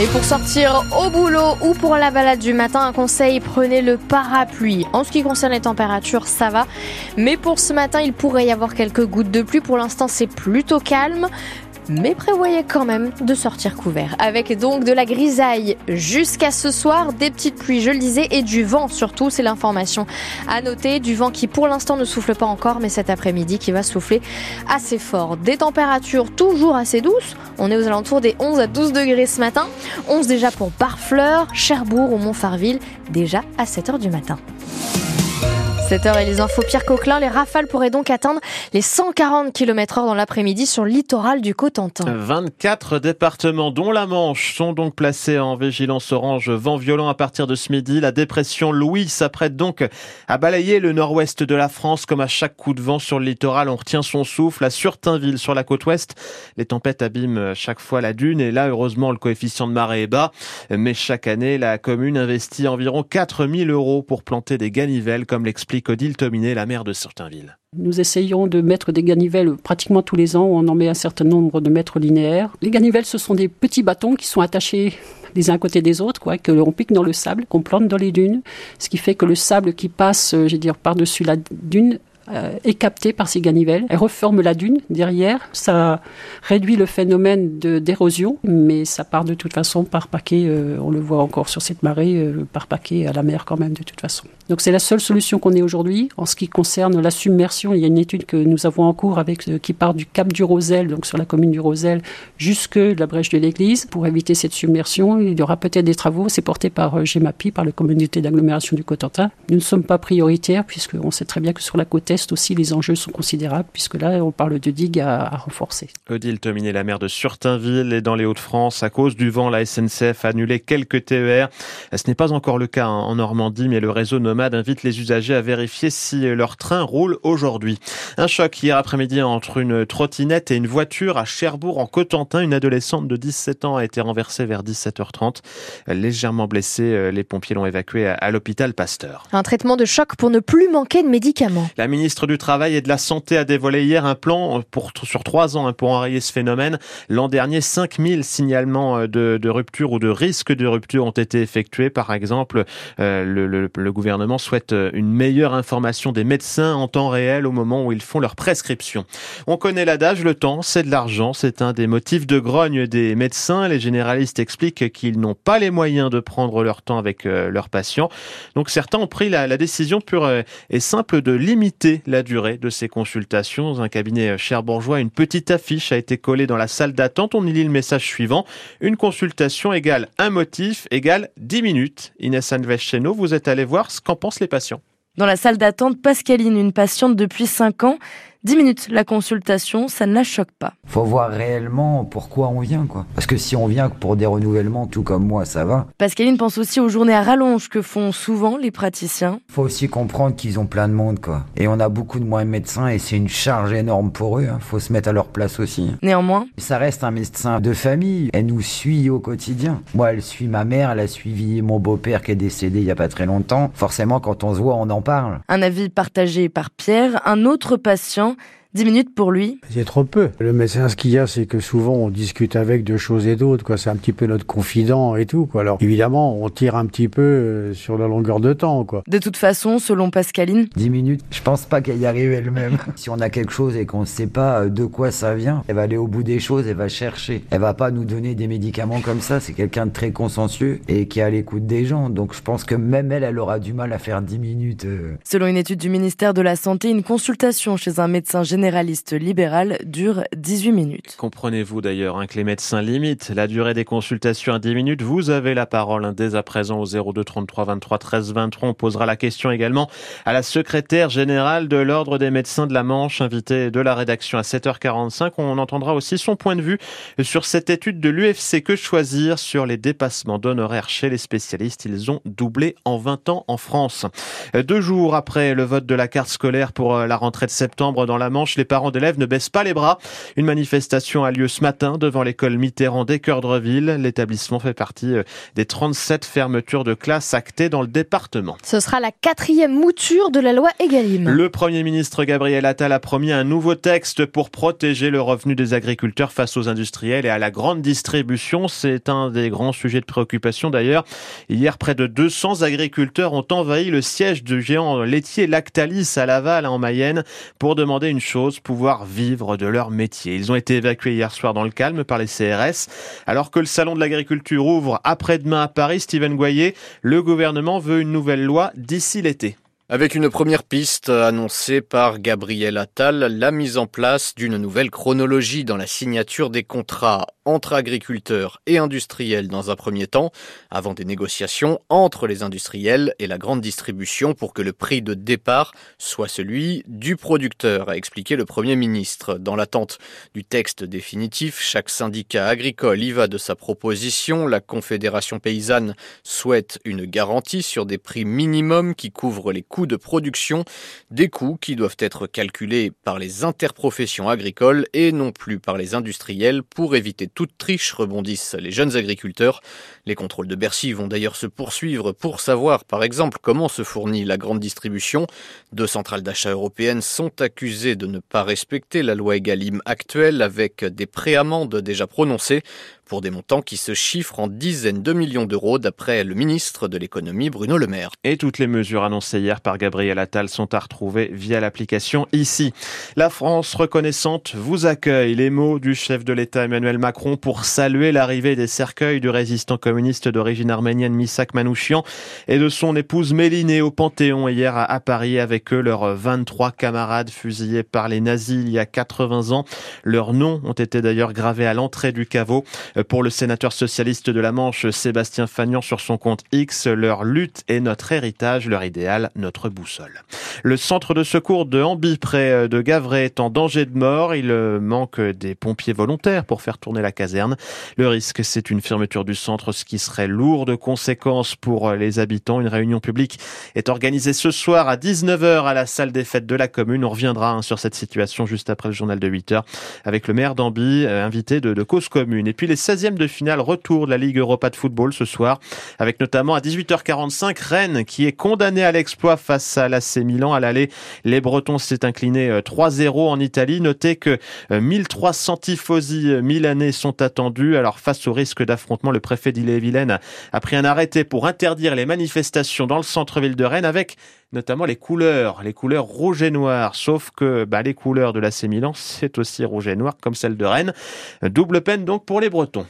Et pour sortir au boulot ou pour la balade du matin, un conseil, prenez le parapluie. En ce qui concerne les températures, ça va. Mais pour ce matin, il pourrait y avoir quelques gouttes de pluie. Pour l'instant, c'est plutôt calme mais prévoyez quand même de sortir couvert. Avec donc de la grisaille jusqu'à ce soir, des petites pluies, je le disais, et du vent surtout, c'est l'information à noter. Du vent qui pour l'instant ne souffle pas encore, mais cet après-midi qui va souffler assez fort. Des températures toujours assez douces. On est aux alentours des 11 à 12 degrés ce matin. 11 déjà pour Barfleur, Cherbourg ou Montfarville, déjà à 7 h du matin. 7h et les infos Pierre Coquelin, les rafales pourraient donc atteindre les 140 km h dans l'après-midi sur le littoral du Cotentin. 24 départements dont la Manche sont donc placés en vigilance orange vent violent à partir de ce midi. La dépression Louis s'apprête donc à balayer le nord-ouest de la France comme à chaque coup de vent sur le littoral. On retient son souffle à Surtainville sur la côte ouest. Les tempêtes abîment chaque fois la dune et là heureusement le coefficient de marée est bas. Mais chaque année la commune investit environ 4000 euros pour planter des ganivelles comme l'explique Odile Tominé, la maire de Certainville. Nous essayons de mettre des ganivelles pratiquement tous les ans, on en met un certain nombre de mètres linéaires. Les ganivelles, ce sont des petits bâtons qui sont attachés les uns à côté des autres, quoi, que l'on pique dans le sable, qu'on plante dans les dunes, ce qui fait que le sable qui passe, euh, je dire, par-dessus la dune est captée par ces ganivelles. Elle reforme la dune derrière. Ça réduit le phénomène d'érosion, mais ça part de toute façon par paquet. Euh, on le voit encore sur cette marée, euh, par paquet à la mer quand même de toute façon. Donc c'est la seule solution qu'on ait aujourd'hui en ce qui concerne la submersion. Il y a une étude que nous avons en cours avec qui part du cap du Rosel, donc sur la commune du Rosel, jusque la brèche de l'église pour éviter cette submersion. Il y aura peut-être des travaux. C'est porté par GEMAPI, par la communauté d'agglomération du Cotentin. Nous ne sommes pas prioritaires puisqu'on sait très bien que sur la côte est aussi, les enjeux sont considérables, puisque là, on parle de digues à, renforcer. Odile Tominé, la maire de Surtainville et dans les Hauts-de-France, à cause du vent, la SNCF a annulé quelques TER. Ce n'est pas encore le cas en Normandie, mais le réseau Nomade invite les usagers à vérifier si leur train roule aujourd'hui. Un choc hier après-midi entre une trottinette et une voiture à Cherbourg en Cotentin. Une adolescente de 17 ans a été renversée vers 17h30. Légèrement blessée, les pompiers l'ont évacuée à l'hôpital Pasteur. Un traitement de choc pour ne plus manquer de médicaments. La ministre du Travail et de la Santé a dévoilé hier un plan pour, sur trois ans hein, pour enrayer ce phénomène. L'an dernier, 5000 signalements euh, de, rupture ou de risque de rupture ont été effectués. Par exemple, euh, le, gouvernement souhaite euh, une meilleure information des médecins en temps réel au moment où ils font leur prescription. On connaît l'adage, le temps, c'est de l'argent. C'est un des motifs de grogne des médecins. Les généralistes expliquent qu'ils n'ont pas les moyens de prendre leur temps avec leurs patients. Donc certains ont pris la, la décision pure et simple de limiter la durée de ces consultations. Dans un cabinet cherbourgeois, une petite affiche a été collée dans la salle d'attente. On y lit le message suivant. Une consultation égale un motif égale 10 minutes. Inès Anvescheno, vous êtes allé voir ce qu'en pensent les patients. Dans la salle d'attente, Pascaline, une patiente depuis 5 ans, 10 minutes la consultation, ça ne la choque pas. Faut voir réellement pourquoi on vient, quoi. Parce que si on vient pour des renouvellements, tout comme moi, ça va. Pascaline pense aussi aux journées à rallonge que font souvent les praticiens. Faut aussi comprendre qu'ils ont plein de monde, quoi. Et on a beaucoup de moins médecins et c'est une charge énorme pour eux. Hein. Faut se mettre à leur place aussi. Néanmoins. Ça reste un médecin de famille. Elle nous suit au quotidien. Moi, elle suit ma mère, elle a suivi mon beau-père qui est décédé il y a pas très longtemps. Forcément, quand on se voit, on en parle. Un avis partagé par Pierre, un autre patient ans, 10 minutes pour lui. C'est trop peu. Le médecin, ce qu'il y a, c'est que souvent on discute avec de choses et d'autres. Quoi. C'est un petit peu notre confident et tout. Quoi. Alors évidemment, on tire un petit peu euh, sur la longueur de temps. Quoi. De toute façon, selon Pascaline, 10 minutes, je pense pas qu'elle y arrive elle-même. si on a quelque chose et qu'on ne sait pas euh, de quoi ça vient, elle va aller au bout des choses, elle va chercher. Elle va pas nous donner des médicaments comme ça. C'est quelqu'un de très consciencieux et qui est à l'écoute des gens. Donc je pense que même elle, elle aura du mal à faire 10 minutes. Euh. Selon une étude du ministère de la Santé, une consultation chez un médecin général généraliste libéral dure 18 minutes. Comprenez-vous d'ailleurs hein, que les médecins limitent la durée des consultations à 10 minutes? Vous avez la parole hein, dès à présent au 02 33 23 13 23. On posera la question également à la secrétaire générale de l'Ordre des médecins de la Manche, invitée de la rédaction à 7h45. On entendra aussi son point de vue sur cette étude de l'UFC Que choisir sur les dépassements d'honoraires chez les spécialistes? Ils ont doublé en 20 ans en France. Deux jours après le vote de la carte scolaire pour euh, la rentrée de septembre dans la Manche, les parents d'élèves ne baissent pas les bras. Une manifestation a lieu ce matin devant l'école Mitterrand d'Équeurdreville. L'établissement fait partie euh, des 37 fermetures de classes actées dans le département. Ce sera la quatrième mouture de la loi Egalim. Le Premier ministre Gabriel Attal a promis un nouveau texte pour protéger le revenu des agriculteurs face aux industriels et à la grande distribution. C'est un des grands sujets de préoccupation d'ailleurs. Hier, près de 200 agriculteurs ont envahi le siège du géant laitier Lactalis à Laval en Mayenne pour demander une chose, pouvoir vivre de leur métier. Ils ont été évacués hier soir dans le calme par les CRS. Alors que le salon de l'agriculture ouvre après-demain à Paris, Stephen Goyer, le gouvernement veut une nouvelle loi d'ici l'été. Avec une première piste annoncée par Gabriel Attal, la mise en place d'une nouvelle chronologie dans la signature des contrats entre agriculteurs et industriels dans un premier temps, avant des négociations entre les industriels et la grande distribution pour que le prix de départ soit celui du producteur, a expliqué le Premier ministre. Dans l'attente du texte définitif, chaque syndicat agricole y va de sa proposition. La Confédération paysanne souhaite une garantie sur des prix minimums qui couvrent les coûts de production, des coûts qui doivent être calculés par les interprofessions agricoles et non plus par les industriels pour éviter toute triche, rebondissent les jeunes agriculteurs. Les contrôles de Bercy vont d'ailleurs se poursuivre pour savoir, par exemple, comment se fournit la grande distribution. Deux centrales d'achat européennes sont accusées de ne pas respecter la loi Egalim actuelle avec des préamendes déjà prononcées pour des montants qui se chiffrent en dizaines de millions d'euros d'après le ministre de l'économie Bruno Le Maire. Et toutes les mesures annoncées hier par Gabriel Attal sont à retrouver via l'application ici. La France reconnaissante vous accueille. Les mots du chef de l'État Emmanuel Macron pour saluer l'arrivée des cercueils du résistant communiste d'origine arménienne Misak Manouchian et de son épouse Mélinée au Panthéon hier à Paris avec eux leurs 23 camarades fusillés par les nazis il y a 80 ans. Leurs noms ont été d'ailleurs gravés à l'entrée du caveau. Pour le sénateur socialiste de la Manche, Sébastien Fagnan sur son compte X, leur lutte est notre héritage, leur idéal, notre boussole. Le centre de secours de Hamby, près de Gavray, est en danger de mort. Il manque des pompiers volontaires pour faire tourner la caserne. Le risque, c'est une fermeture du centre, ce qui serait lourd de conséquences pour les habitants. Une réunion publique est organisée ce soir à 19h à la salle des fêtes de la commune. On reviendra hein, sur cette situation juste après le journal de 8h avec le maire d'Amby, euh, invité de, cause commune. Et puis les 16e de finale retour de la Ligue Europa de football ce soir, avec notamment à 18h45 Rennes qui est condamné à l'exploit face à l'AC Milan. À l'aller, les Bretons s'est incliné 3-0 en Italie. Notez que 1300 tifosi milanais sont attendus. Alors face au risque d'affrontement, le préfet d'Ille-et-Vilaine a pris un arrêté pour interdire les manifestations dans le centre-ville de Rennes avec notamment les couleurs, les couleurs rouge et noir. Sauf que bah, les couleurs de l'AC Milan, c'est aussi rouge et noir comme celle de Rennes. Double peine donc pour les Bretons.